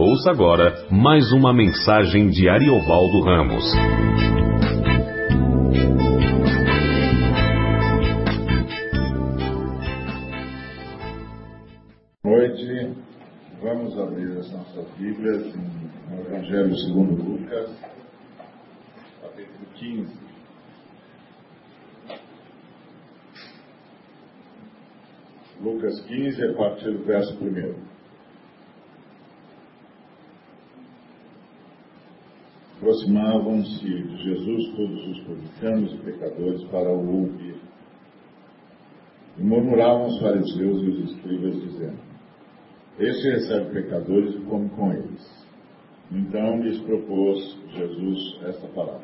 Ouça agora mais uma mensagem de Ariovaldo Ramos. Noite, vamos abrir as nossas Bíblias no Evangelho segundo Lucas, capítulo 15. Lucas 15, a partir do verso 1. Aproximavam-se de Jesus todos os publicanos e pecadores para o ouvir. E murmuravam os fariseus e os escribas, dizendo: Este recebe pecadores e come com eles. Então lhes propôs Jesus esta parábola: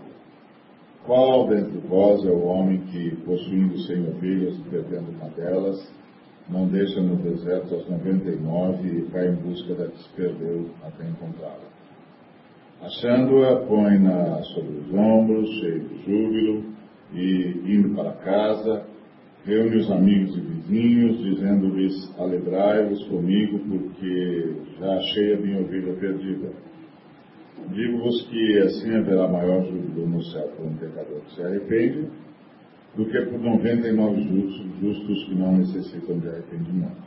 Qual dentre vós é o homem que, possuindo cem ovelhas e perdendo uma delas, não deixa no deserto as noventa e nove e vai em busca da que se perdeu até encontrá-la? Achando-a, põe-na sobre os ombros, cheio de júbilo, e, indo para casa, reúne os amigos e vizinhos, dizendo-lhes: Alegrai-vos comigo, porque já achei a minha ovelha perdida. Digo-vos que assim haverá maior júbilo no céu por um pecador que se arrepende, do que por 99 justos, justos que não necessitam de arrependimento.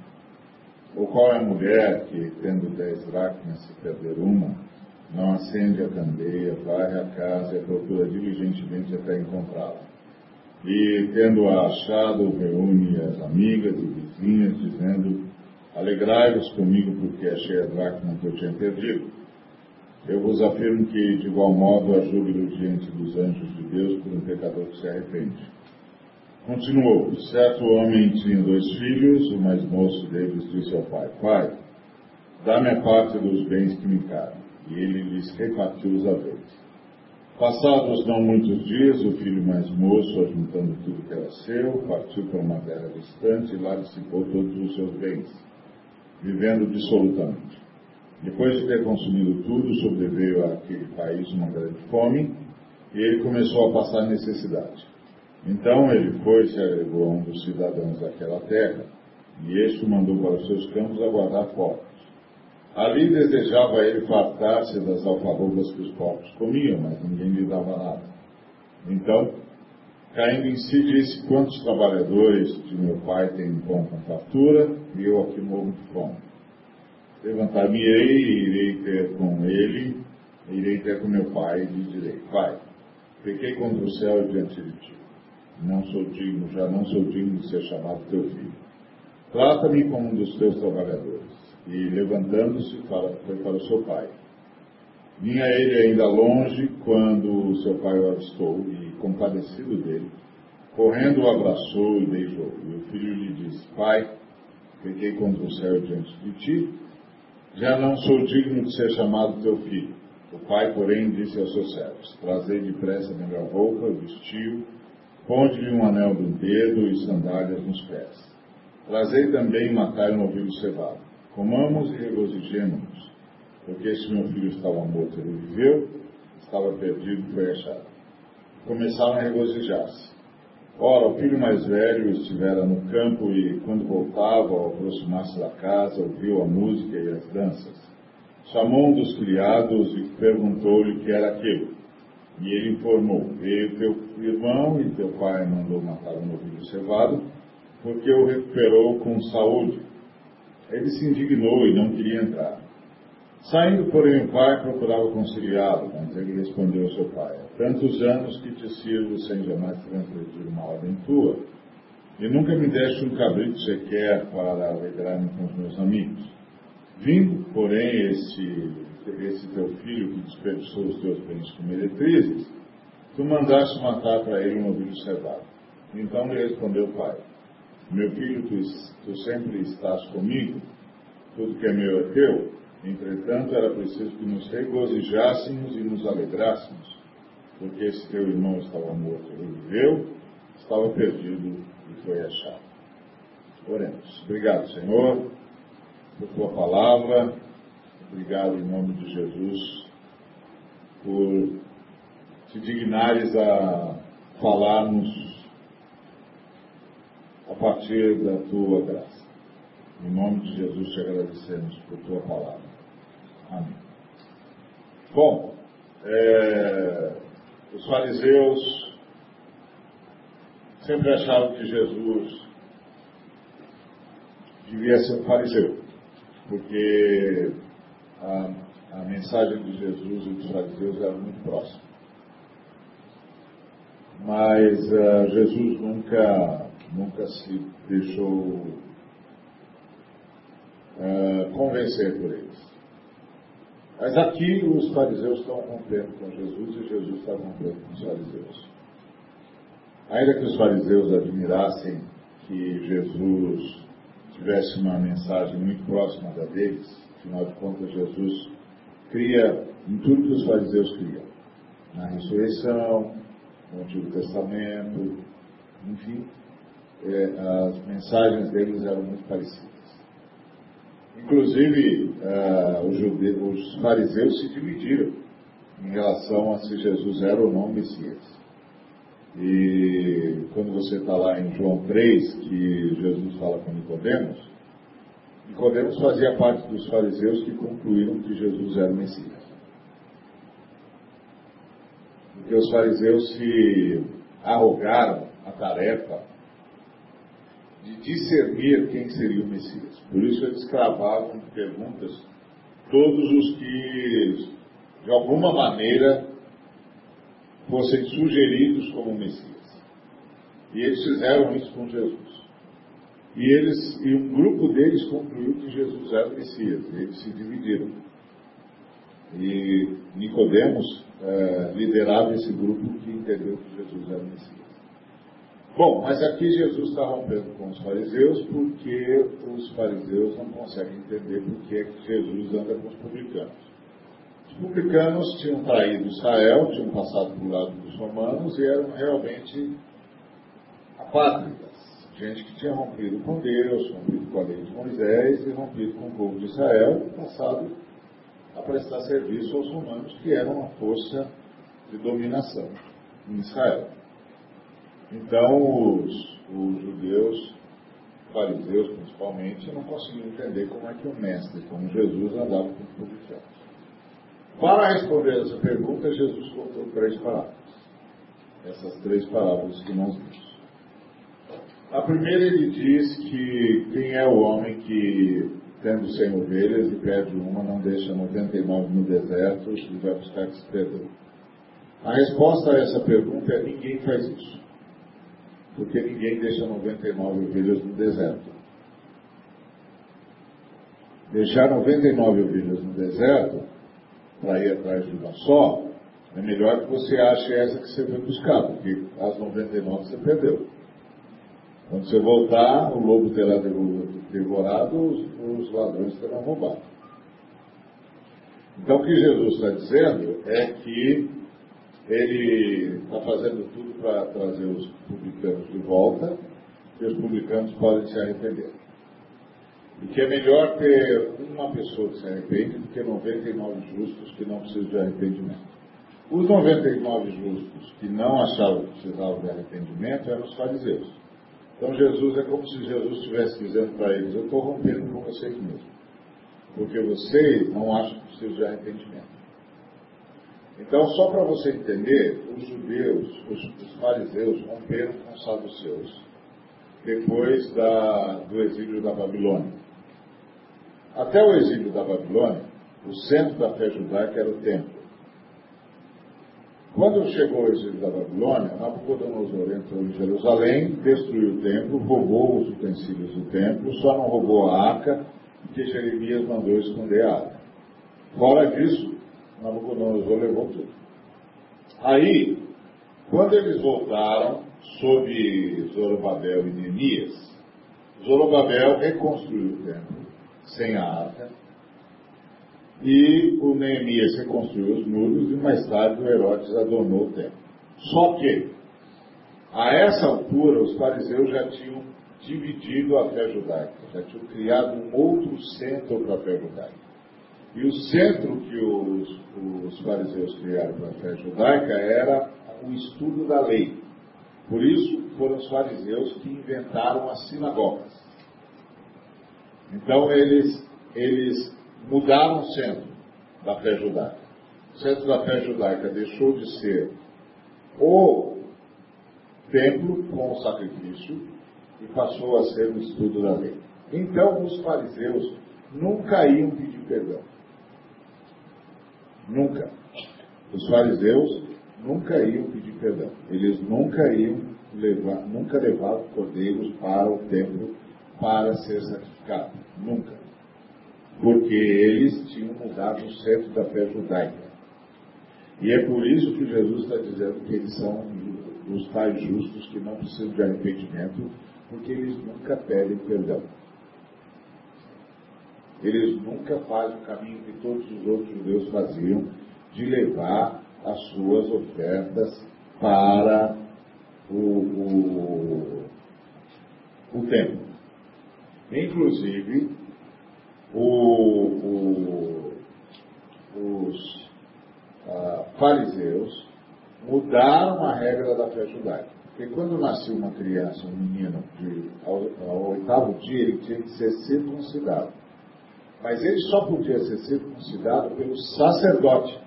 Ou qual é a mulher que, tendo dez dracmas, se perder uma, não acende a candeia, varre a casa e procura diligentemente até encontrá-la. E, tendo-a achado, reúne as amigas e vizinhas, dizendo: Alegrai-vos comigo, porque achei a dracma que eu tinha perdido. Eu vos afirmo que, de igual modo, há júbilo diante dos anjos de Deus por um pecador que se arrepende. Continuou: Certo homem tinha dois filhos, o mais moço deles disse ao pai: Pai, dá-me a parte dos bens que me cabem e ele lhes repartiu os haveres. Passados não muitos dias, o filho mais moço, ajuntando tudo que era seu, partiu para uma terra distante e lá dissipou todos os seus bens, vivendo dissolutamente. Depois de ter consumido tudo, sobreveio àquele país uma grande fome e ele começou a passar necessidade. Então ele foi e se agregou a um dos cidadãos daquela terra, e este o mandou para os seus campos aguardar fora. Ali desejava ele fartar-se das alfarrobas que os porcos comiam, mas ninguém lhe dava nada. Então, caindo em si, disse: Quantos trabalhadores de meu pai têm pão com fartura, e eu aqui morro de fome? Levantar-me-ei e irei ter com ele, irei ter com meu pai, e lhe direi: Pai, pequei contra o céu diante de ti. Não sou digno, já não sou digno de ser chamado teu filho. Trata-me como um dos teus trabalhadores e, levantando-se, foi para o seu pai. Vinha ele ainda longe quando seu pai o avistou e, compadecido dele, correndo o abraçou e beijou. E o filho lhe disse: Pai, peguei contra o céu diante de ti, já não sou digno de ser chamado teu filho. O pai, porém, disse aos seus servos: Trazei depressa melhor roupa, vestiu, ponde-lhe um anel no dedo e sandálias nos pés. Trazei também matai um novilho cevado. Comamos e regozijemos-nos, porque este meu filho estava morto, ele viveu, estava perdido e foi achado. Começaram a regozijar-se. Ora, o filho mais velho estivera no campo e, quando voltava, ao aproximar-se da casa, ouviu a música e as danças. Chamou um dos criados e perguntou-lhe o que era aquilo. E ele informou: Veio teu irmão e teu pai mandou matar um novilho cevado, porque o recuperou com saúde. Ele se indignou e não queria entrar. Saindo, porém, o pai procurava conciliá-lo, mas ele respondeu ao seu pai: tantos anos que te sirvo sem jamais transgredir uma ordem tua, e nunca me deste um cabrito sequer para alegrar-me com os meus amigos. Vindo, porém, esse, esse teu filho que desperdiçou os teus bens com meretrizes, tu mandaste matar para ele um novilho cevado. Então lhe respondeu o pai: meu filho, tu, tu sempre estás comigo, tudo que é meu é teu. Entretanto, era preciso que nos regozijássemos e nos alegrássemos, porque esse teu irmão estava morto e viveu, estava perdido e foi achado. Oremos. Obrigado, Senhor, por tua palavra. Obrigado em nome de Jesus por te dignares a falar-nos a partir da tua graça. Em nome de Jesus te agradecemos por tua palavra. Amém. Bom, é, os fariseus sempre achavam que Jesus devia ser um fariseu, porque a, a mensagem de Jesus e dos fariseus era muito próxima. Mas uh, Jesus nunca, nunca se deixou uh, convencer por eles. Mas aqui os fariseus estão rompendo com Jesus e Jesus está rompendo com os fariseus. Ainda que os fariseus admirassem que Jesus tivesse uma mensagem muito próxima da deles, afinal de contas, Jesus cria em tudo que os fariseus criam: na ressurreição, no Antigo Testamento, enfim, é, as mensagens deles eram muito parecidas. Inclusive, uh, os, judeus, os fariseus se dividiram em relação a se Jesus era ou não Messias. E quando você está lá em João 3, que Jesus fala com Nicodemos, Nicodemos fazia parte dos fariseus que concluíram que Jesus era o Messias. Porque os fariseus se arrogaram a tarefa de discernir quem seria o Messias. Por isso eles cravavam perguntas todos os que, de alguma maneira, fossem sugeridos como Messias. E eles fizeram isso com Jesus. E, eles, e um grupo deles concluiu que Jesus era o Messias. E eles se dividiram. E Nicodemos é, liderava esse grupo que entendeu que Jesus era o Messias. Bom, mas aqui Jesus está rompendo com os fariseus porque os fariseus não conseguem entender por que é que Jesus anda com os publicanos. Os publicanos tinham traído Israel, tinham passado por lado dos romanos e eram realmente apátridas. Gente que tinha rompido com Deus, rompido com a lei de Moisés e rompido com o povo de Israel e passado a prestar serviço aos romanos, que eram uma força de dominação em Israel. Então, os, os judeus, fariseus principalmente, não conseguiam entender como é que o mestre, como Jesus, andava com os publicanos. Para responder essa pergunta, Jesus contou três parábolas. Essas três parábolas que nós vimos. A primeira ele diz que quem é o homem que, tendo cem ovelhas e perde uma, não deixa 99 no deserto e vai buscar que se perdeu. A resposta a essa pergunta é ninguém faz isso porque ninguém deixa 99 ovelhas no deserto. Deixar 99 ovelhas no deserto, para ir atrás de uma só, é melhor que você ache essa que você foi buscar, porque as 99 você perdeu. Quando você voltar, o lobo terá devorado, os, os ladrões terão roubado. Então o que Jesus está dizendo é que ele está fazendo tudo para trazer os publicanos de volta, e os publicanos podem se arrepender. E que é melhor ter uma pessoa que se arrepende do que 99 justos que não precisam de arrependimento. Os 99 justos que não achavam que precisavam de arrependimento eram os fariseus. Então Jesus é como se Jesus estivesse dizendo para eles, eu estou rompendo com vocês mesmos. Porque vocês não acham que precisam de arrependimento. Então, só para você entender, os judeus, os, os fariseus romperam com os saduceus depois da, do exílio da Babilônia. Até o exílio da Babilônia, o centro da fé judaica era o templo. Quando chegou o exílio da Babilônia, Nabucodonosor entrou em Jerusalém, destruiu o templo, roubou os utensílios do templo, só não roubou a arca, porque Jeremias mandou esconder a arca. Fora disso, Nabucodonosor levou tudo. Aí, quando eles voltaram, sob Zorobabel e Neemias, Zorobabel reconstruiu o templo, sem a arca, e o Neemias reconstruiu os muros, e mais tarde o Herodes adornou o templo. Só que, a essa altura, os fariseus já tinham dividido a fé judaica, já tinham criado um outro centro para a fé judaica. E o centro que os, os fariseus criaram para a fé judaica era o estudo da lei. Por isso foram os fariseus que inventaram as sinagogas. Então eles, eles mudaram o centro. da fé judaica. O centro da fé judaica deixou de ser o templo com o sacrifício e passou a ser o estudo da lei. Então, os fariseus nunca iam pedir perdão. Nunca. Os fariseus nunca iam pedir perdão. Eles nunca iam levar, nunca levavam cordeiros para o templo para ser sacrificado. Nunca. Porque eles tinham mudado o centro da fé judaica. E é por isso que Jesus está dizendo que eles são os tais justos que não precisam de arrependimento, porque eles nunca pedem perdão. Eles nunca fazem o caminho que todos os outros judeus faziam, de levar as suas ofertas para o, o, o templo. Inclusive, o, os ah, fariseus mudaram a regra da fé judaica. Porque quando nascia uma criança, um menino, de, ao, ao oitavo dia, ele tinha que ser circuncidado. Mas ele só podia ser circuncidado pelo sacerdote.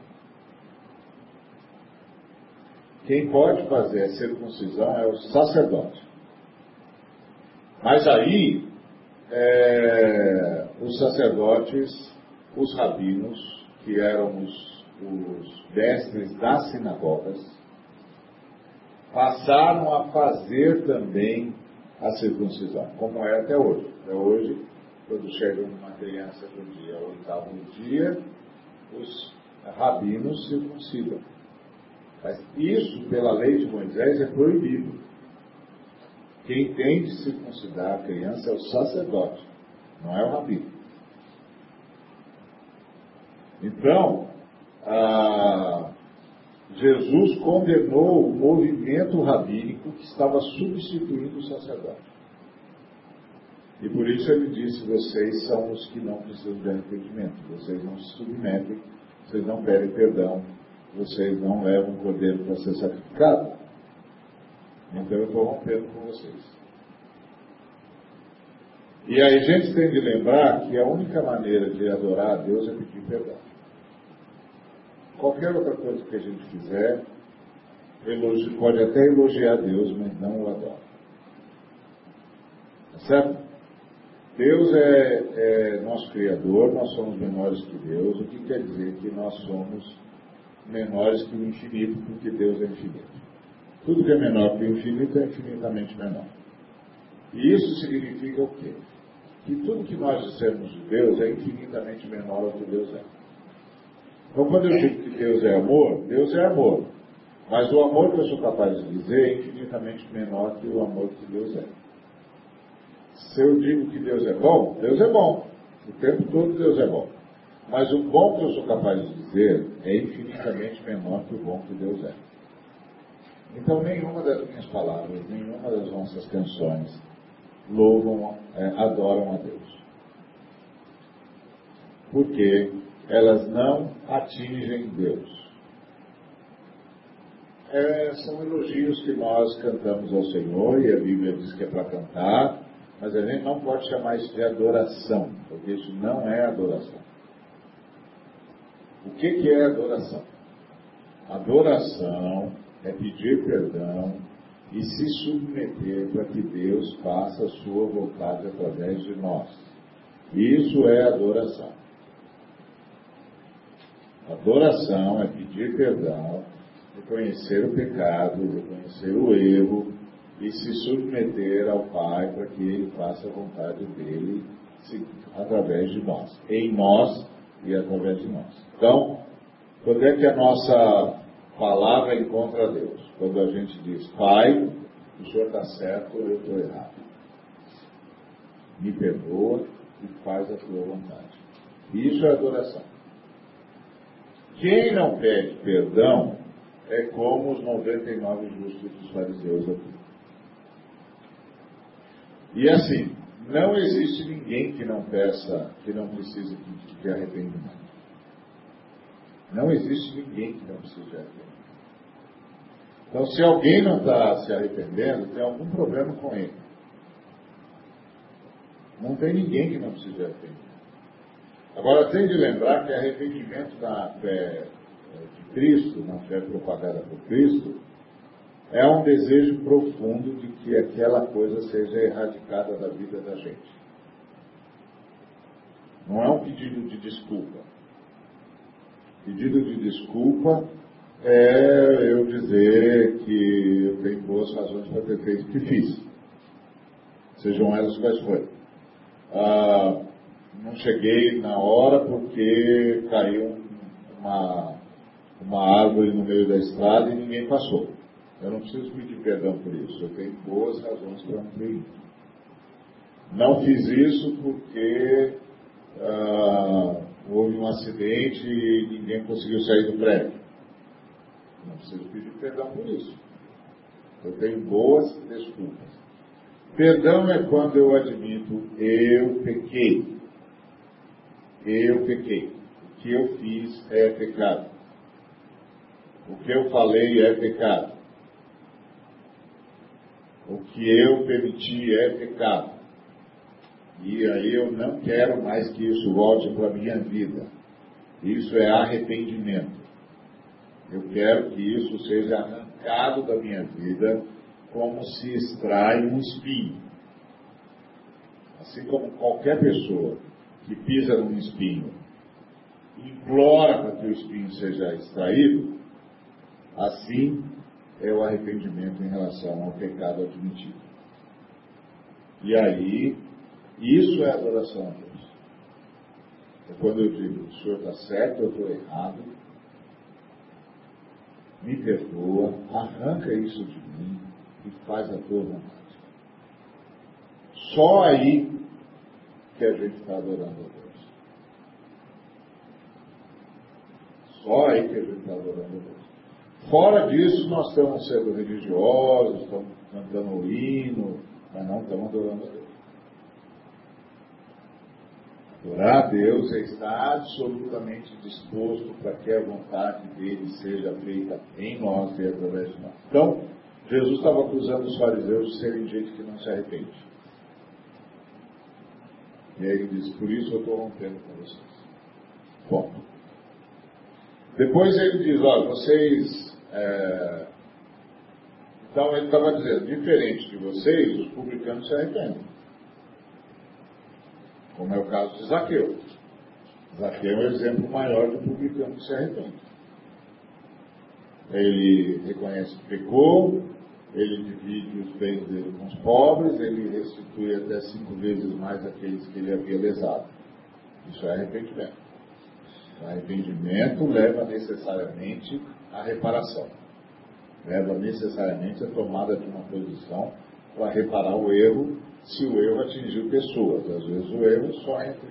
Quem pode fazer a circuncisão é o sacerdote. Mas aí, é, os sacerdotes, os rabinos, que eram os, os mestres das sinagogas, passaram a fazer também a circuncisão, como é até hoje. Até hoje, quando chega uma criança do dia ao oitavo dia, os rabinos circuncidam. Mas isso, pela lei de Moisés, é proibido. Quem tem de circuncidar a criança é o sacerdote, não é o rabino. Então, ah, Jesus condenou o movimento rabínico que estava substituindo o sacerdote. E por isso ele disse: vocês são os que não precisam de arrependimento, vocês não se submetem, vocês não pedem perdão, vocês não levam o cordeiro para ser sacrificado. Então eu estou rompendo com vocês. E aí a gente tem de lembrar que a única maneira de adorar a Deus é pedir perdão. Qualquer outra coisa que a gente fizer, pode até elogiar Deus, mas não o adora. Tá certo? Deus é, é, nosso Criador, nós somos menores que Deus, o que quer dizer que nós somos menores que o infinito, porque Deus é infinito. Tudo que é menor que o infinito é infinitamente menor. E isso significa o quê? Que tudo que nós dissemos de Deus é infinitamente menor do que Deus é. Então, quando eu digo que Deus é amor, Deus é amor. Mas o amor que eu sou capaz de dizer é infinitamente menor que o amor que Deus é. Se eu digo que Deus é bom, Deus é bom. O tempo todo Deus é bom. Mas o bom que eu sou capaz de dizer é infinitamente menor que o bom que Deus é. Então, nenhuma das minhas palavras, nenhuma das nossas canções louvam, é, adoram a Deus. Porque elas não atingem Deus. É, são elogios que nós cantamos ao Senhor, e a Bíblia diz que é para cantar, mas a gente não pode chamar isso de adoração, porque isso não é adoração. O que, que é adoração? Adoração é pedir perdão e se submeter para que Deus faça a sua vontade através de nós. Isso é adoração. Adoração é pedir perdão, reconhecer o pecado, reconhecer o erro e se submeter ao Pai para que Ele faça a vontade dele através de nós. Em nós e através de nós. Então, quando é que a nossa palavra encontra Deus? Quando a gente diz, Pai, o Senhor está certo, eu estou errado. Me perdoa e faz a tua vontade. Isso é adoração. Quem não pede perdão é como os 99 justos dos fariseus aqui. E assim, não existe ninguém que não peça, que não precise de arrependimento. Não existe ninguém que não precise de arrependimento. Então, se alguém não está se arrependendo, tem algum problema com ele. Não tem ninguém que não precise de arrependimento. Agora, tem de lembrar que arrependimento na fé de Cristo, na fé propagada por Cristo, é um desejo profundo de que aquela coisa seja erradicada da vida da gente. Não é um pedido de desculpa. Pedido de desculpa é eu dizer que eu tenho boas razões para ter feito o que fiz. Sejam elas quais forem. Ah, não cheguei na hora porque caiu uma, uma árvore no meio da estrada e ninguém passou. Eu não preciso pedir perdão por isso. Eu tenho boas razões para ido. Não fiz isso porque ah, houve um acidente e ninguém conseguiu sair do prédio. Não preciso pedir perdão por isso. Eu tenho boas desculpas. Perdão é quando eu admito, eu pequei. Eu pequei. O que eu fiz é pecado. O que eu falei é pecado. O que eu permiti é pecado. E aí eu não quero mais que isso volte para a minha vida. Isso é arrependimento. Eu quero que isso seja arrancado da minha vida como se extrai um espinho. Assim como qualquer pessoa que pisa num espinho implora para que o espinho seja extraído, assim é o arrependimento em relação ao pecado admitido. E aí, isso é adoração a Deus. É quando eu digo, o Senhor está certo, eu estou errado, me perdoa, arranca isso de mim e faz a tua vontade. Só aí que a gente está adorando a Deus. Só aí que a gente está adorando a Deus. Fora disso, nós estamos sendo religiosos, estamos cantando o hino, mas não estamos adorando a Deus. Adorar a Deus é estar absolutamente disposto para que a vontade dele seja feita em nós e através de nós. Então, Jesus estava acusando os fariseus de serem gente que não se arrepende. E aí ele diz, por isso eu estou rompendo com vocês. Bom. Depois ele diz, olha, vocês. É... Então ele estava dizendo, diferente de vocês, os publicanos se arrependem. Como é o caso de Zaqueu. Zaqueu é o exemplo maior do publicano que se arrepende. Ele reconhece que pecou, ele divide os bens dele com os pobres, ele restitui até cinco vezes mais aqueles que ele havia lesado. Isso é arrependimento. O arrependimento leva necessariamente à reparação. Leva necessariamente à tomada de uma posição para reparar o erro, se o erro atingiu pessoas. Às vezes o erro só entre,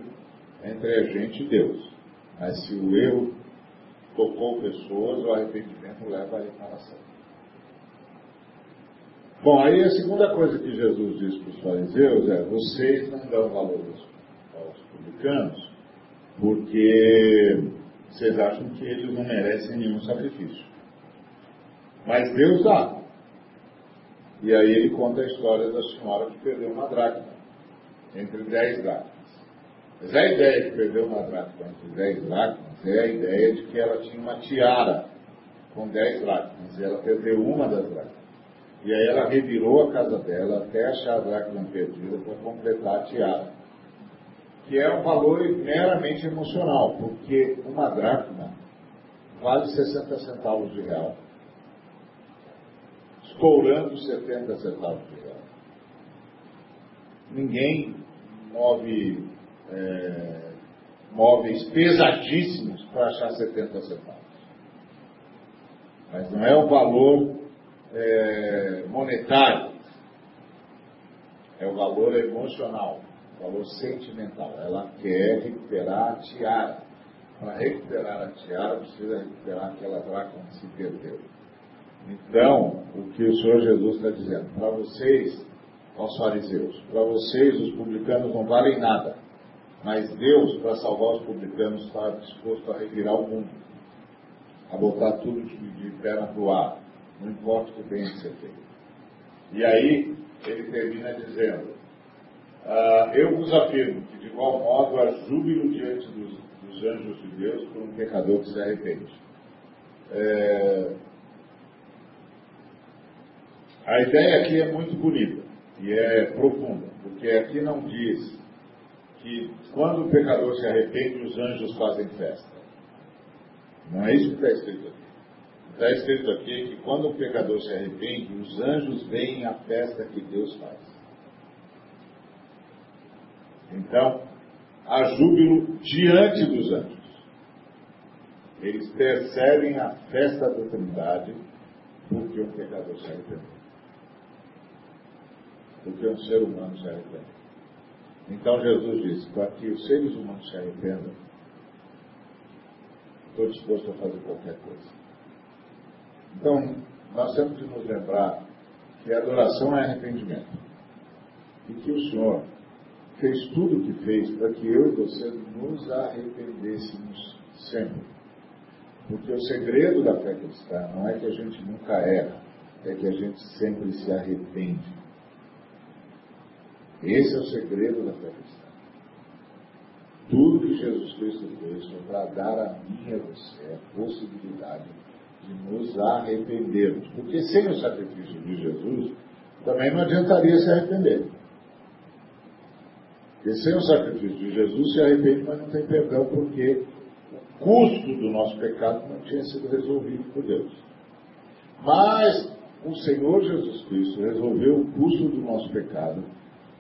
entre a gente e Deus. Mas se o erro tocou pessoas, o arrependimento leva à reparação. Bom, aí a segunda coisa que Jesus diz para os fariseus é: vocês não dão valor aos publicanos porque vocês acham que eles não merecem nenhum sacrifício. Mas Deus dá. E aí ele conta a história da senhora que perdeu uma dracma entre dez dracmas. Mas a ideia de perder uma dracma entre dez dracmas é a ideia de que ela tinha uma tiara com dez dracmas e ela perdeu uma das dracmas. E aí ela revirou a casa dela até achar a dracma perdida para completar a tiara. Que é um valor meramente emocional, porque uma dracma vale 60 centavos de real. Estourando 70 centavos de real. Ninguém move é, móveis pesadíssimos para achar 70 centavos. Mas não é o valor é, monetário, é o valor emocional, valor sentimental. Ela quer recuperar a tiara. Para recuperar a tiara, precisa recuperar aquela dracma que se perdeu. Então, o que o Senhor Jesus está dizendo, para vocês, aos fariseus, para vocês, os publicanos não valem nada, mas Deus, para salvar os publicanos, está disposto a revirar o mundo, a botar tudo de, perna para o ar não importa o tenha que ser feito. E aí, ele termina dizendo: Ah, eu vos afirmo que, de igual modo, há júbilo diante dos, dos anjos de Deus por um pecador que se arrepende. É... A ideia aqui é muito bonita e é profunda, porque aqui não diz que quando o pecador se arrepende, os anjos fazem festa. Não é isso que está escrito aqui. Está escrito aqui que quando o pecador se arrepende, os anjos veem a festa que Deus faz. Então, há júbilo diante dos anjos. Eles percebem a festa da Trindade porque um pecador se arrependeu. Porque um ser humano se arrependeu. Então Jesus disse, para que os seres humanos se arrependam, estou disposto a fazer qualquer coisa. Então, nós temos de nos lembrar que a adoração é arrependimento. E que o Senhor fez tudo o que fez para que eu e você nos arrependêssemos sempre. Porque o segredo da fé cristã não é que a gente nunca erra, é que a gente sempre se arrepende. Esse é o segredo da fé cristã. Tudo que Jesus Cristo fez foi para dar a mim e a você a possibilidade de nos arrependermos. Porque sem o sacrifício de Jesus, também não adiantaria se arrepender. Porque sem o sacrifício de Jesus se arrepende, mas não tem perdão, porque o custo do nosso pecado não tinha sido resolvido por Deus. Mas o Senhor Jesus Cristo resolveu o custo do nosso pecado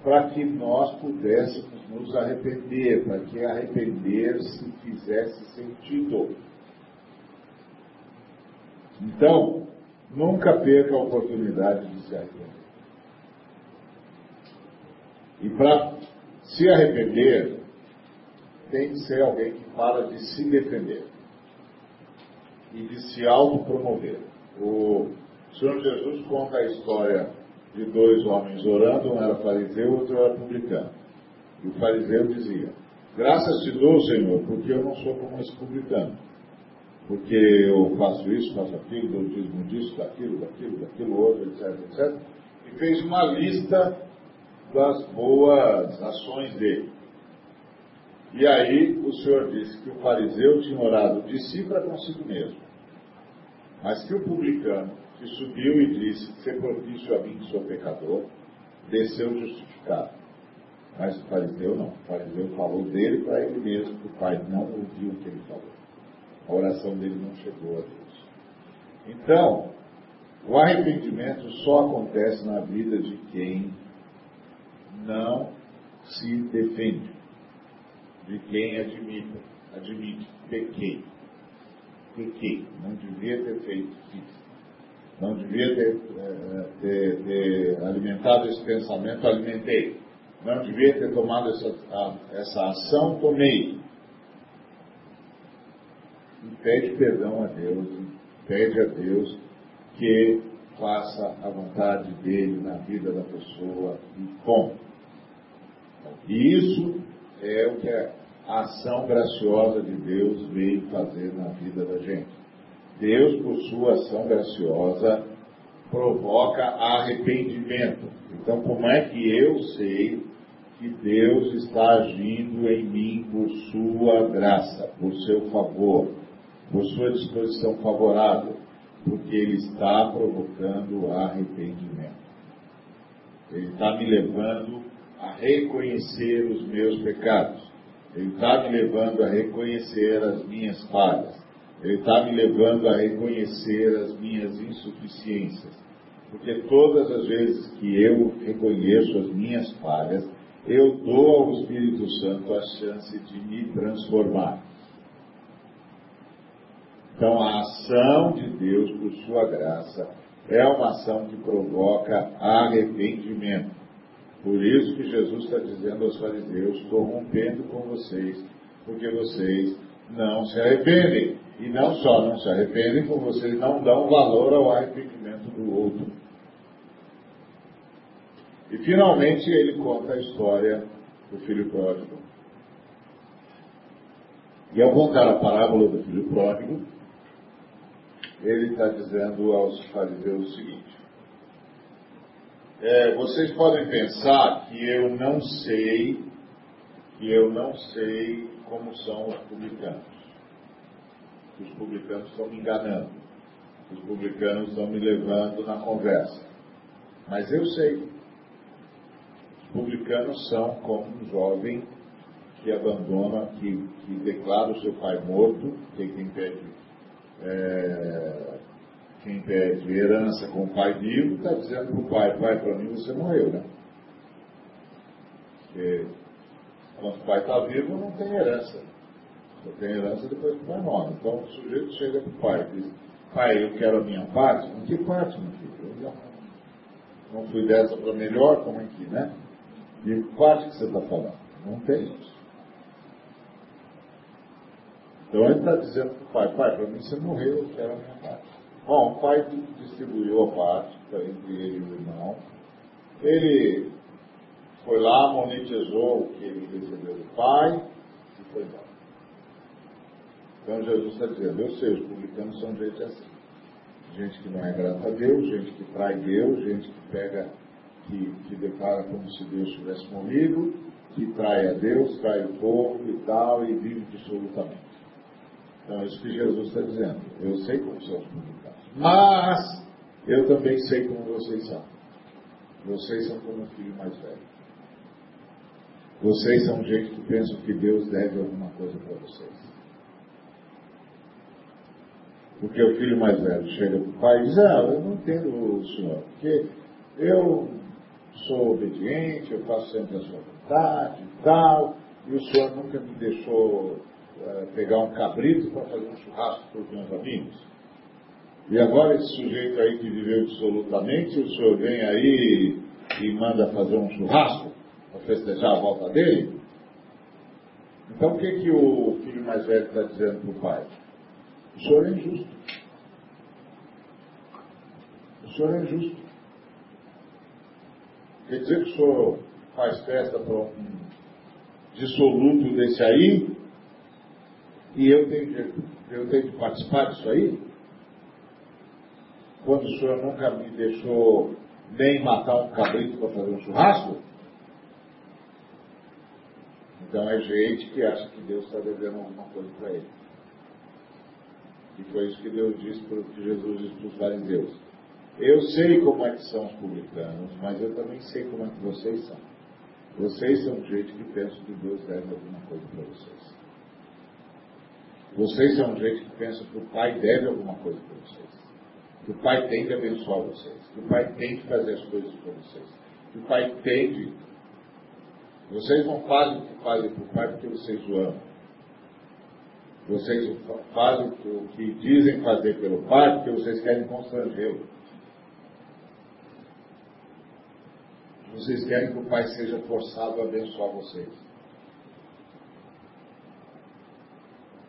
para que nós pudéssemos nos arrepender, para que arrepender-se fizesse sentido. Então, nunca perca a oportunidade de se arrepender. E para se arrepender, tem que ser alguém que fala de se defender e de se autopromover. O Senhor Jesus conta a história de dois homens orando, um era fariseu, outro era publicano. E o fariseu dizia: Graças te dou, Senhor, porque eu não sou como esse publicano. Porque eu faço isso, faço aquilo, dou dízimo disso, daquilo, daquilo, daquilo outro, etc, etc. E fez uma lista das boas ações dele. E aí o Senhor disse que o fariseu tinha orado de si para consigo mesmo, mas que o publicano que subiu e disse: Ser propício a mim sou pecador, desceu justificado. Mas o fariseu não. O fariseu falou dele para ele mesmo, que o pai não ouviu o que ele falou. A oração dele não chegou a Deus. Então, o arrependimento só acontece na vida de quem não se defende, de quem admite, admite, pequei, pequei, não devia ter feito isso não devia ter, eh, ter, ter, alimentado esse pensamento, alimentei. Não devia ter tomado essa, essa ação, tomei. E pede perdão a Deus, pede a Deus que faça a vontade dele na vida da pessoa e com. E isso é o que a ação graciosa de Deus veio fazer na vida da gente. Deus, por sua ação graciosa, provoca arrependimento. Então, como é que eu sei que Deus está agindo em mim por sua graça, por seu favor, por sua disposição favorável? Porque Ele está provocando arrependimento. Ele está me levando a reconhecer os meus pecados. Ele está me levando a reconhecer as minhas falhas. Ele está me levando a reconhecer as minhas insuficiências. Porque todas as vezes que eu reconheço as minhas falhas, eu dou ao Espírito Santo a chance de me transformar. Então, a ação de Deus, por sua graça, é uma ação que provoca arrependimento. Por isso que Jesus está dizendo aos fariseus: estou rompendo com vocês, porque vocês não se arrependem. E não só não se arrependem, como vocês não dão valor ao arrependimento do outro. E finalmente ele conta a história do filho pródigo. E ao contar a parábola do filho pródigo, ele está dizendo aos fariseus o seguinte: É, vocês podem pensar que eu não sei, que eu não sei como são os publicanos. Os publicanos estão me enganando. Os publicanos estão me levando na conversa. Mas eu sei. Os publicanos são como um jovem que abandona, que, que declara o seu pai morto, que quem pede, é, quem pede herança com o pai vivo, está dizendo para o pai, pai, para mim você morreu, né? Porque quando o pai está vivo não tem herança. Só tem herança depois que o pai morre. Então o sujeito chega para o pai e diz, pai, eu quero a minha parte. Não que parte, meu filho? Eu não fui dessa para melhor, como é que, né? E parte que você está falando? Não tem isso. Então ele está dizendo para o pai, pai, para mim você morreu, eu quero a minha parte. Bom, o pai distribuiu a parte entre ele e o irmão. Ele foi lá, monetizou o que ele recebeu do pai e foi embora. Então Jesus está dizendo, eu sei, os publicanos são gente assim. Gente que não é grata a Deus, gente que trai Deus, gente que pega, que, que declara como se Deus tivesse morrido, que trai a Deus, trai o povo e tal, e vive dissolutamente. Então é isso que Jesus está dizendo. Eu sei como são os publicanos. Mas eu também sei como vocês são. Vocês são como um filho mais velho. Vocês são gente que pensam que Deus deve alguma coisa para vocês. Porque o filho mais velho chega para o pai e diz, ah, eu não entendo o senhor, porque eu sou obediente, eu faço sempre a sua vontade e tal, e o senhor nunca me deixou é, pegar um cabrito para fazer um churrasco para os meus amigos. E agora esse sujeito aí que viveu absolutamente, o senhor vem aí e manda fazer um churrasco para festejar a volta dele? Então o que, que o filho mais velho está dizendo para o pai? O senhor é injusto. O senhor é injusto. Quer dizer que o senhor faz festa para um dissoluto desse aí, e eu tenho, de, eu tenho participar disso aí? Quando o senhor nunca me deixou nem matar um cabrito para fazer um churrasco? Então é gente que acha que Deus está devendo alguma coisa para ele. E foi isso que Deus disse para que Jesus disse para os fariseus. Eu sei como é que são os publicanos, mas eu também sei como é que vocês são. Vocês são gente que pensa que Deus deve alguma coisa para vocês. Vocês são gente que pensa que o Pai deve alguma coisa para vocês. Que o Pai tem que abençoar vocês. Que o Pai tem que fazer as coisas para vocês. Que o Pai tem de. Vocês não fazem o que fazem para o Pai porque vocês o amam. Vocês fazem o que dizem fazer pelo Pai porque vocês querem constrangê-lo. Vocês querem que o Pai seja forçado a abençoar vocês.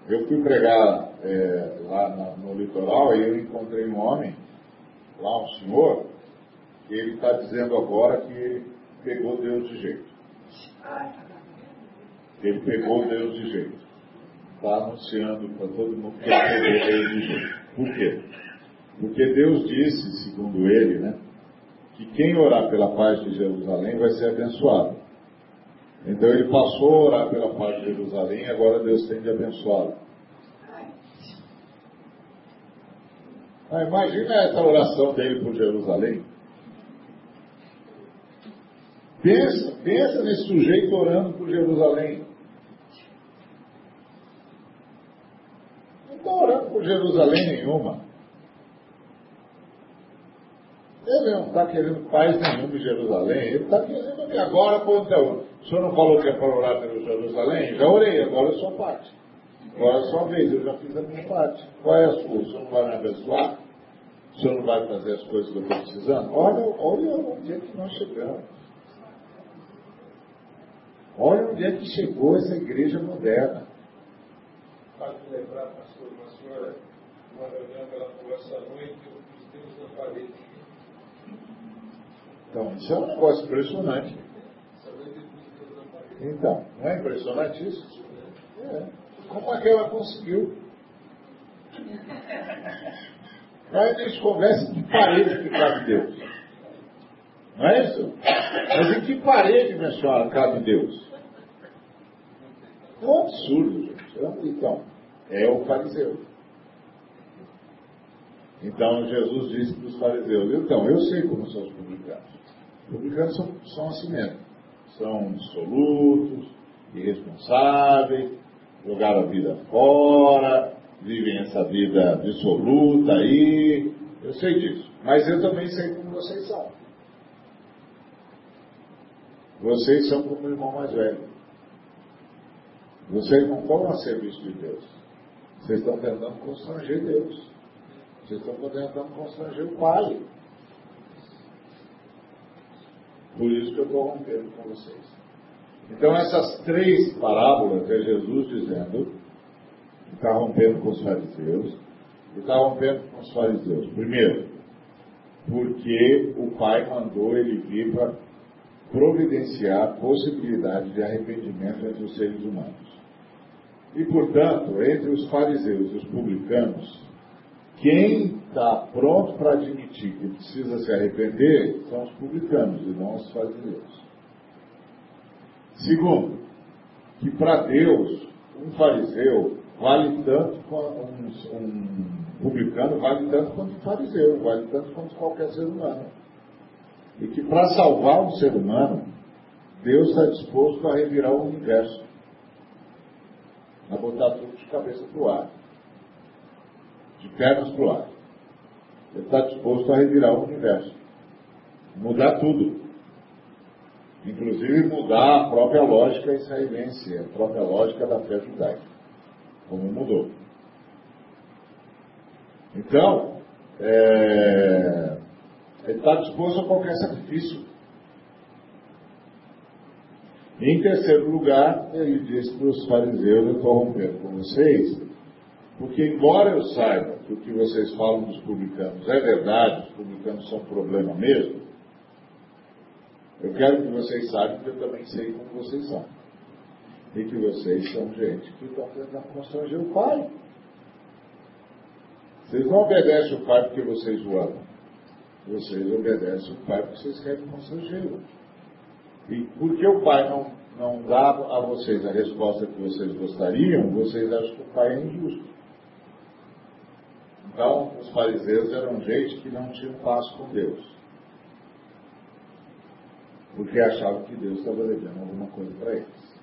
Eu fui pregar é, lá no, litoral e eu encontrei um homem, lá um senhor, que ele está dizendo agora que ele pegou Deus de jeito. Ele pegou Deus de jeito. Está anunciando para todo mundo que ele pegou Deus de jeito. Por quê? Porque Deus disse, segundo ele, né, que quem orar pela paz de Jerusalém vai ser abençoado. Então ele passou a orar pela paz de Jerusalém agora Deus tem de abençoá-lo. Ah, imagina essa oração dele por Jerusalém. Pensa, pensa nesse sujeito orando por Jerusalém. Não está orando por Jerusalém nenhuma. Ele não está querendo paz nenhuma em Jerusalém. Ele está querendo agora, pô, então, o senhor não falou que é para orar pelo Jerusalém? Já orei, agora é a sua parte. Agora é a sua vez, eu já fiz a minha parte. Qual é a sua? O senhor não vai me abençoar? O senhor não vai fazer as coisas que eu estou precisando? Olha, olha onde é que nós chegamos. Olha onde é que chegou essa igreja moderna. Faz me lembrar, pastor, uma senhora, uma reunião que ela falou essa noite, os Deus na parede. Então, isso é um negócio impressionante. Então, não é impressionante isso? É. Como é que ela conseguiu? Aí eles conversam de parede ficar de Deus. Não é isso? Mas em que parede, minha senhora, cabe Deus? É um absurdo, gente. Então, é o fariseu. Então Jesus disse para os fariseus, então, eu sei como são os publicanos. Os publicanos são, são assim mesmo. São dissolutos, irresponsáveis, jogaram a vida fora, vivem essa vida dissoluta aí. Eu sei disso. Mas eu também sei como vocês são. Vocês são como o irmão mais velho. Vocês não estão a serviço de Deus. Vocês estão tentando constranger Deus. Vocês estão tentando constranger o Pai. Por isso que eu estou rompendo com vocês. Então, essas três parábolas é Jesus dizendo está rompendo com os fariseus. E está rompendo com os fariseus. Primeiro, porque o Pai mandou ele vir para providenciar a possibilidade de arrependimento entre os seres humanos. E, portanto, entre os fariseus e os publicanos, quem está pronto para admitir que precisa se arrepender são os publicanos e não os fariseus. Segundo, que para Deus, um fariseu vale tanto quanto um, um publicano vale tanto quanto um fariseu, vale tanto quanto qualquer ser humano. E que para salvar um ser humano, Deus está disposto a revirar o universo a botar tudo de cabeça para o ar, de pernas para o ar. Ele está disposto a revirar o universo, mudar tudo. Inclusive mudar a própria lógica israelense, a própria lógica da fé judaica, como mudou. Então, é, ele está disposto a qualquer sacrifício. Em terceiro lugar, ele disse para os fariseus, eu estou rompendo com vocês, porque embora eu saiba que o que vocês falam dos publicanos é verdade, os publicanos são problema mesmo, eu quero que vocês saibam que eu também sei como vocês são. E que vocês são gente que está tentando constranger o pai. Vocês não obedecem o pai porque vocês o amam. Vocês obedecem o pai porque vocês querem constrangê-lo. E porque o pai não, não dá a vocês a resposta que vocês gostariam, vocês acham que o pai é injusto. Então, os fariseus eram gente que não tinha paz com Deus. Porque achavam que Deus estava devendo alguma coisa para eles.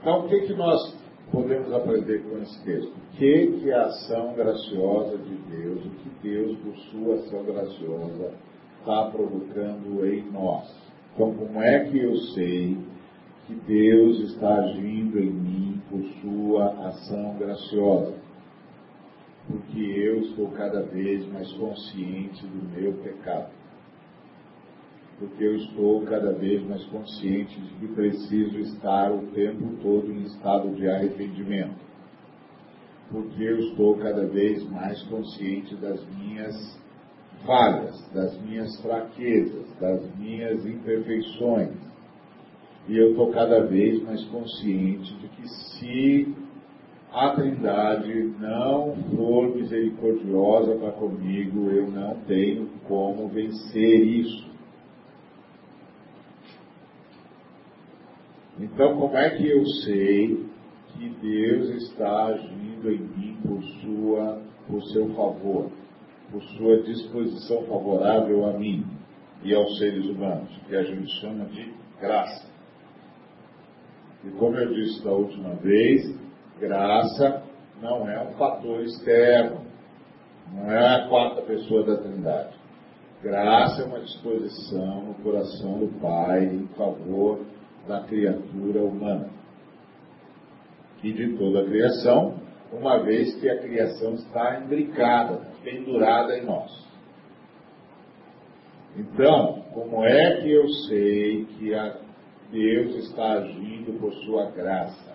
Então, o que, que nós podemos aprender com esse texto? O que, que a ação graciosa de Deus, o que Deus, por sua ação graciosa, está provocando em nós. Então, como é que eu sei que Deus está agindo em mim por sua ação graciosa? Porque eu estou cada vez mais consciente do meu pecado. Porque eu estou cada vez mais consciente de que preciso estar o tempo todo em estado de arrependimento. Porque eu estou cada vez mais consciente das minhas falhas, das minhas fraquezas, das minhas imperfeições. E eu estou cada vez mais consciente de que se a Trindade não for misericordiosa para comigo, eu não tenho como vencer isso. Então, como é que eu sei que Deus está agindo em mim por, sua, por seu favor? por sua disposição favorável a mim e aos seres humanos, que a gente chama de graça. E como eu disse da última vez, graça não é um fator externo, não é a quarta pessoa da Trindade. Graça é uma disposição no coração do Pai em favor da criatura humana e de toda a criação, uma vez que a criação está imbricada, pendurada em nós. Então, como é que eu sei que Deus está agindo por sua graça?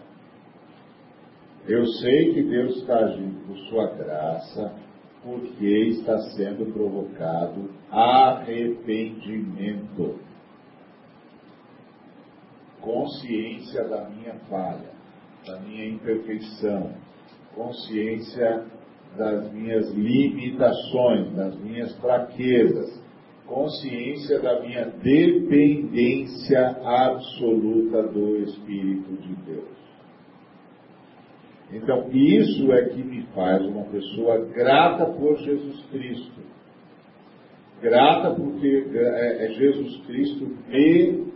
Eu sei que Deus está agindo por sua graça porque está sendo provocado arrependimento. Consciência da minha falha, da minha imperfeição, consciência das minhas limitações, das minhas fraquezas, consciência da minha dependência absoluta do Espírito de Deus. Então, isso é que me faz uma pessoa grata por Jesus Cristo. Grata porque é, é Jesus Cristo me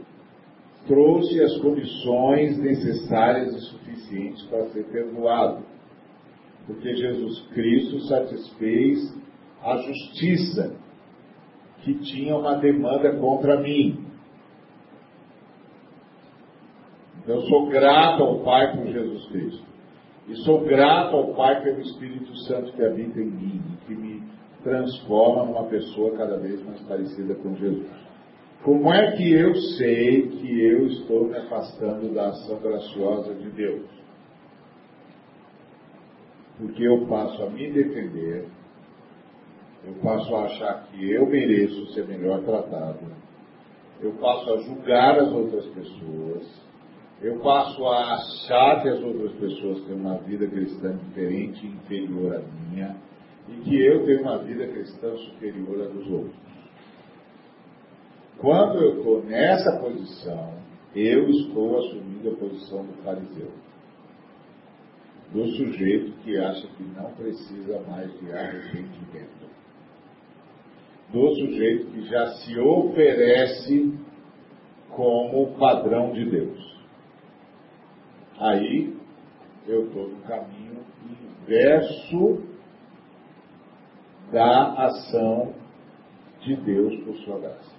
trouxe as condições necessárias e suficientes para ser perdoado. Porque Jesus Cristo satisfez a justiça que tinha uma demanda contra mim. Então, eu sou grato ao Pai por Jesus Cristo. E sou grato ao Pai pelo Espírito Santo que habita em mim, que me transforma numa pessoa cada vez mais parecida com Jesus. Como é que eu sei que eu estou me afastando da ação graciosa de Deus? Porque eu passo a me defender, eu passo a achar que eu mereço ser melhor tratado, eu passo a julgar as outras pessoas, eu passo a achar que as outras pessoas têm uma vida cristã diferente inferior à minha, e que eu tenho uma vida cristã superior à dos outros. Quando eu estou nessa posição, eu estou assumindo a posição do fariseu. Do sujeito que acha que não precisa mais de arrependimento. Do sujeito que já se oferece como padrão de Deus. Aí eu estou no caminho inverso da ação de Deus por sua graça.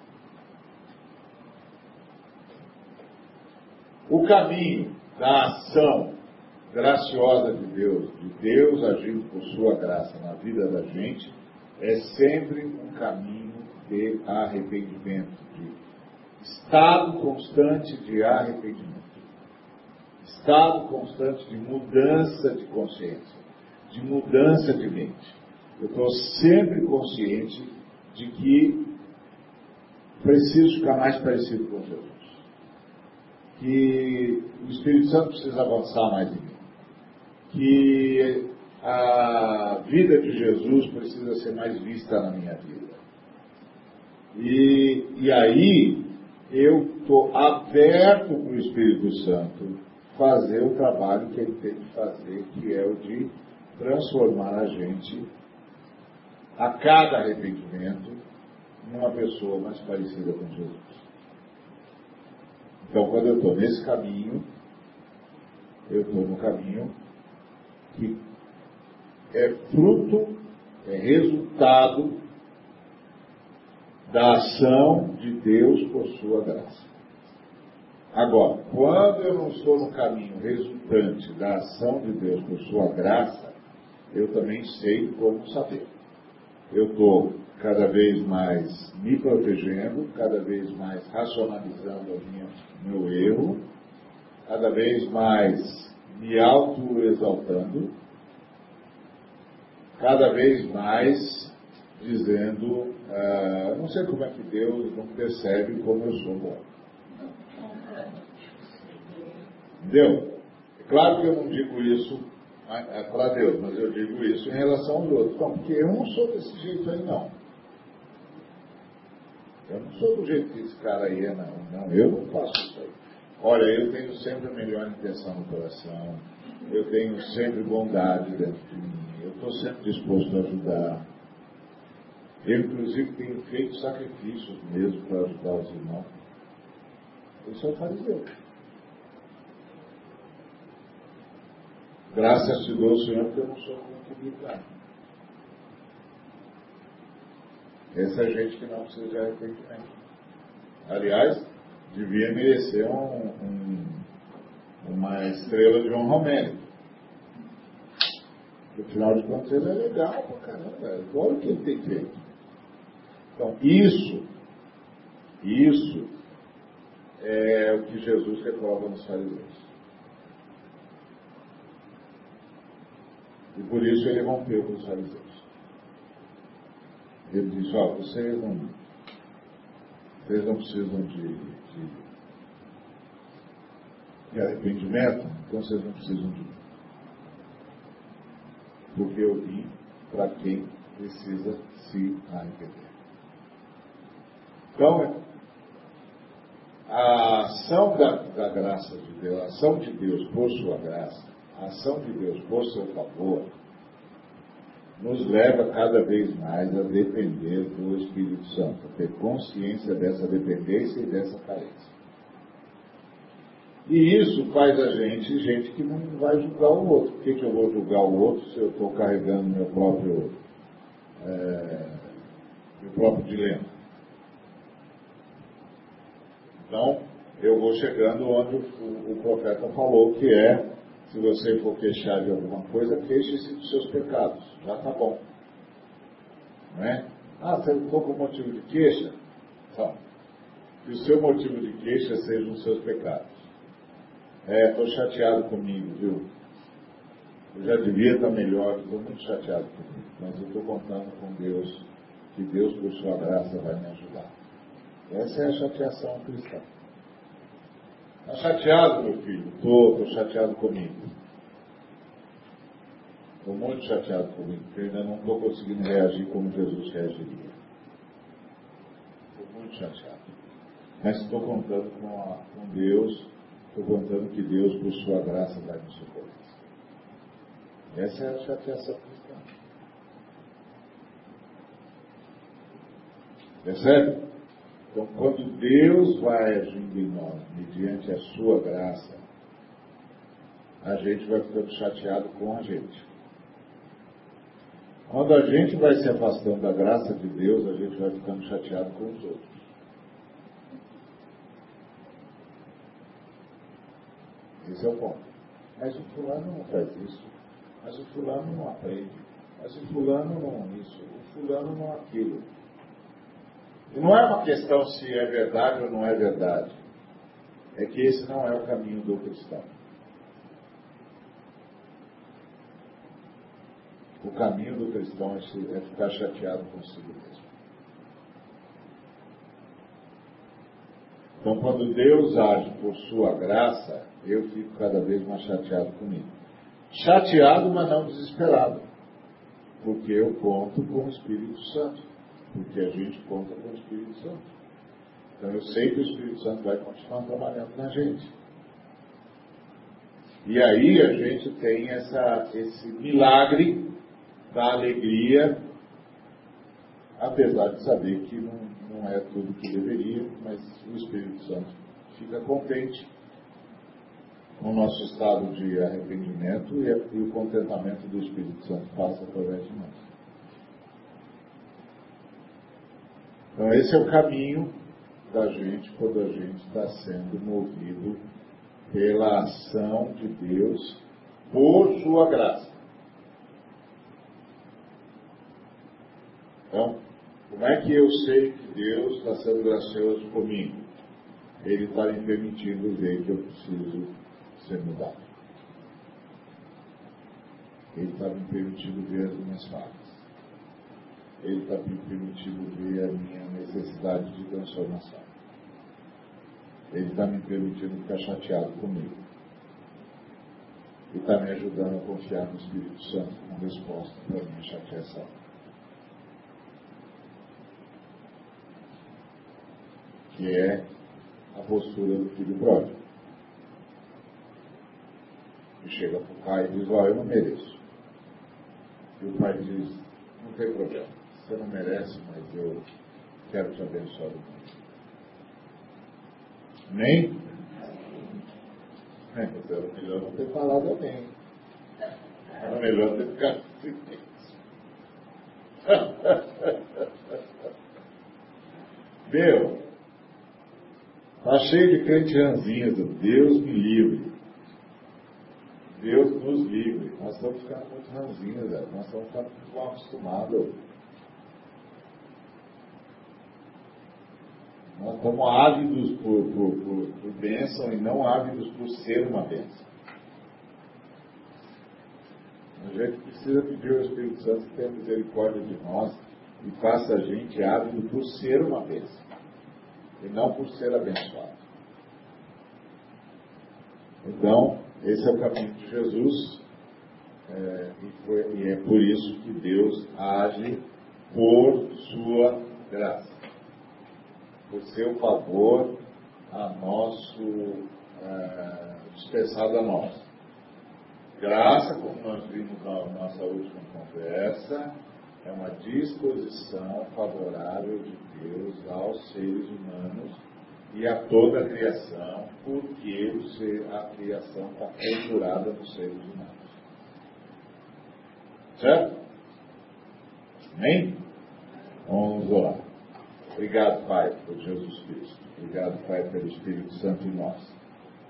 O caminho da ação graciosa de Deus, de Deus agindo por sua graça na vida da gente, é sempre um caminho de arrependimento, de estado constante de arrependimento estado constante de mudança de consciência, de mudança de mente. Eu estou sempre consciente de que preciso ficar mais parecido com Jesus. Que o Espírito Santo precisa avançar mais em mim. Que a vida de Jesus precisa ser mais vista na minha vida. E, e aí eu estou aberto para o Espírito Santo fazer o trabalho que ele tem que fazer, que é o de transformar a gente, a cada arrependimento, numa pessoa mais parecida com Jesus. Então, quando eu estou nesse caminho, eu estou no caminho que é fruto, é resultado da ação de Deus por sua graça. Agora, quando eu não estou no caminho resultante da ação de Deus por sua graça, eu também sei como saber. Eu estou cada vez mais me protegendo, cada vez mais racionalizando o meu erro, cada vez mais me auto-exaltando, cada vez mais dizendo, ah, não sei como é que Deus não percebe como eu sou bom. Entendeu? É claro que eu não digo isso é, para Deus, mas eu digo isso em relação aos outros. Então, porque eu não sou desse jeito aí, não. Eu não sou do jeito que esse cara aí é, não. Não, eu não faço isso aí. Olha, eu tenho sempre a melhor intenção no coração. Eu tenho sempre bondade dentro de mim. Eu estou sempre disposto a ajudar. Eu, inclusive, tenho feito sacrifícios mesmo para ajudar os irmãos. Eu sou fariseu. Graças te dou, Senhor, porque eu não sou como publicano. Essa é gente que não precisa de arrependimento. Aliás, devia merecer um, um, uma estrela de honra ao mérito. Afinal de contas, ele é legal pra caramba. Olha o que ele tem feito. Então, isso, isso é o que Jesus reprova nos fariseus. E por isso ele rompeu com os fariseus. Ele disse, ó, vocês não, vocês não precisam de, de, de arrependimento, então vocês não precisam de mim. Porque eu vim para quem precisa se arrepender. Então, a ação da, da graça de Deus, a ação de Deus por sua graça, a ação de Deus por seu favor, nos leva cada vez mais a depender do Espírito Santo, a ter consciência dessa dependência e dessa carência. E isso faz a gente gente que não vai julgar o outro. Por que, que eu vou julgar o outro se eu estou carregando meu próprio, é, meu próprio dilema? Então, eu vou chegando onde o, o profeta falou, que é, se você for queixar de alguma coisa, queixe-se dos seus pecados. Já está bom. Não é? Ah, você não com motivo de queixa? Então, que o seu motivo de queixa sejam os seus pecados. É, estou chateado comigo, viu? Eu já devia estar melhor, estou muito chateado comigo, mas eu estou contando com Deus, que Deus, por sua graça, vai me ajudar. Essa é a chateação cristã. Está chateado, meu filho? Estou, estou chateado comigo. Estou muito chateado comigo, porque ainda não estou conseguindo reagir como Jesus reagiria. Estou muito chateado. Mas estou contando com, a, com Deus Estou contando que Deus, por sua graça, vai me socorrer. Essa é a chateação cristã. Percebe? Então, quando Deus vai agindo em nós, mediante a sua graça, a gente vai ficando chateado com a gente. Quando a gente vai se afastando da graça de Deus, a gente vai ficando chateado com os outros. Esse é o ponto. Mas o fulano não faz isso. Mas o fulano não aprende. Mas o fulano não isso. O fulano não aquilo. E não é uma questão se é verdade ou não é verdade. É que esse não é o caminho do cristão. O caminho do cristão é, é ficar chateado consigo mesmo. Então, quando Deus age por sua graça, eu fico cada vez mais chateado comigo. Chateado, mas não desesperado. Porque eu conto com o Espírito Santo. Porque a gente conta com o Espírito Santo. Então eu sei que o Espírito Santo vai continuar trabalhando na gente. E aí a gente tem essa, esse milagre da alegria, apesar de saber que não, não é tudo que deveria, mas o Espírito Santo fica contente no nosso estado de arrependimento e, e o contentamento do Espírito Santo passa através de nós. Então, esse é o caminho da gente quando a gente está sendo movido pela ação de Deus por sua graça. Então, como é que eu sei que Deus está sendo gracioso comigo? Ele está me permitindo ver que eu preciso ser mudado. Ele está me permitindo ver as minhas falhas. Ele está me permitindo ver a minha necessidade de transformação. Ele está me permitindo ficar chateado comigo. E está me ajudando a confiar no Espírito Santo como resposta para a minha chateação. Que é a postura do filho pródigo e chega para o pai e diz, ó, eu não mereço. E o pai diz, não tem problema, você não merece, mas eu quero te abençoar. Nem? É, mas era melhor não ter falado amém. Era melhor ter ficado silêncio. Meu, tá cheio de crente ranzinza, Deus me livre. Deus nos livre. Nós estamos ficando muito ranzinhos, velho. nós estamos ficando muito acostumados. Nós estamos ávidos por, por, por, por bênção e não ávidos por ser uma bênção. A gente precisa pedir ao Espírito Santo que tenha misericórdia de nós e faça a gente ávido por ser uma bênção e não por ser abençoado. Então, esse é o caminho de Jesus, é, e, foi, e é por isso que Deus age por sua graça. por seu favor a nosso é, dispensado a nós. Graça, como nós vimos na nossa última conversa, é uma disposição favorável de Deus aos seres humanos e a toda a criação, porque a criação está procurada nos seres humanos. Certo? Amém? Vamos orar. Obrigado, Pai, por Jesus Cristo. Obrigado, Pai, pelo Espírito Santo em nós.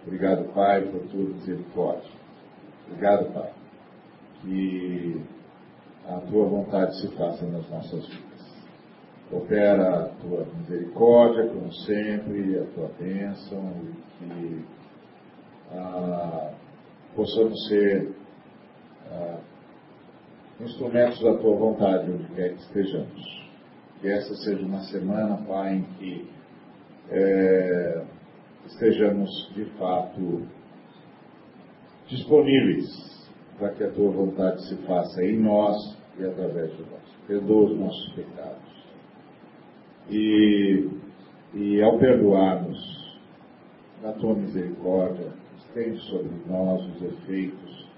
Obrigado, Pai, por tua misericórdia. Obrigado, Pai, que a tua vontade se faça nas nossas vidas. Opera a tua misericórdia, como sempre, a tua bênção, e que ah, possamos ser ah, instrumentos da tua vontade onde quer que estejamos. Que essa seja uma semana, Pai, em que é, estejamos de fato disponíveis para que a tua vontade se faça em nós e através de nós. Perdoa os nossos pecados. E, e ao perdoarmos, na tua misericórdia, estende sobre nós os efeitos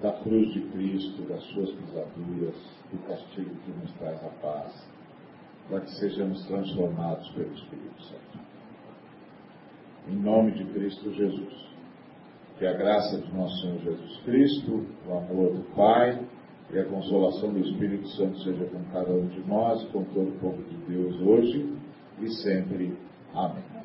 da cruz de Cristo, das suas pisaduras, do castigo que nos traz a paz, para que sejamos transformados pelo Espírito Santo. Em nome de Cristo Jesus. Que a graça de nosso Senhor Jesus Cristo, o amor do Pai e a consolação do Espírito Santo seja com cada um de nós, com todo o povo de Deus hoje e sempre. Amém.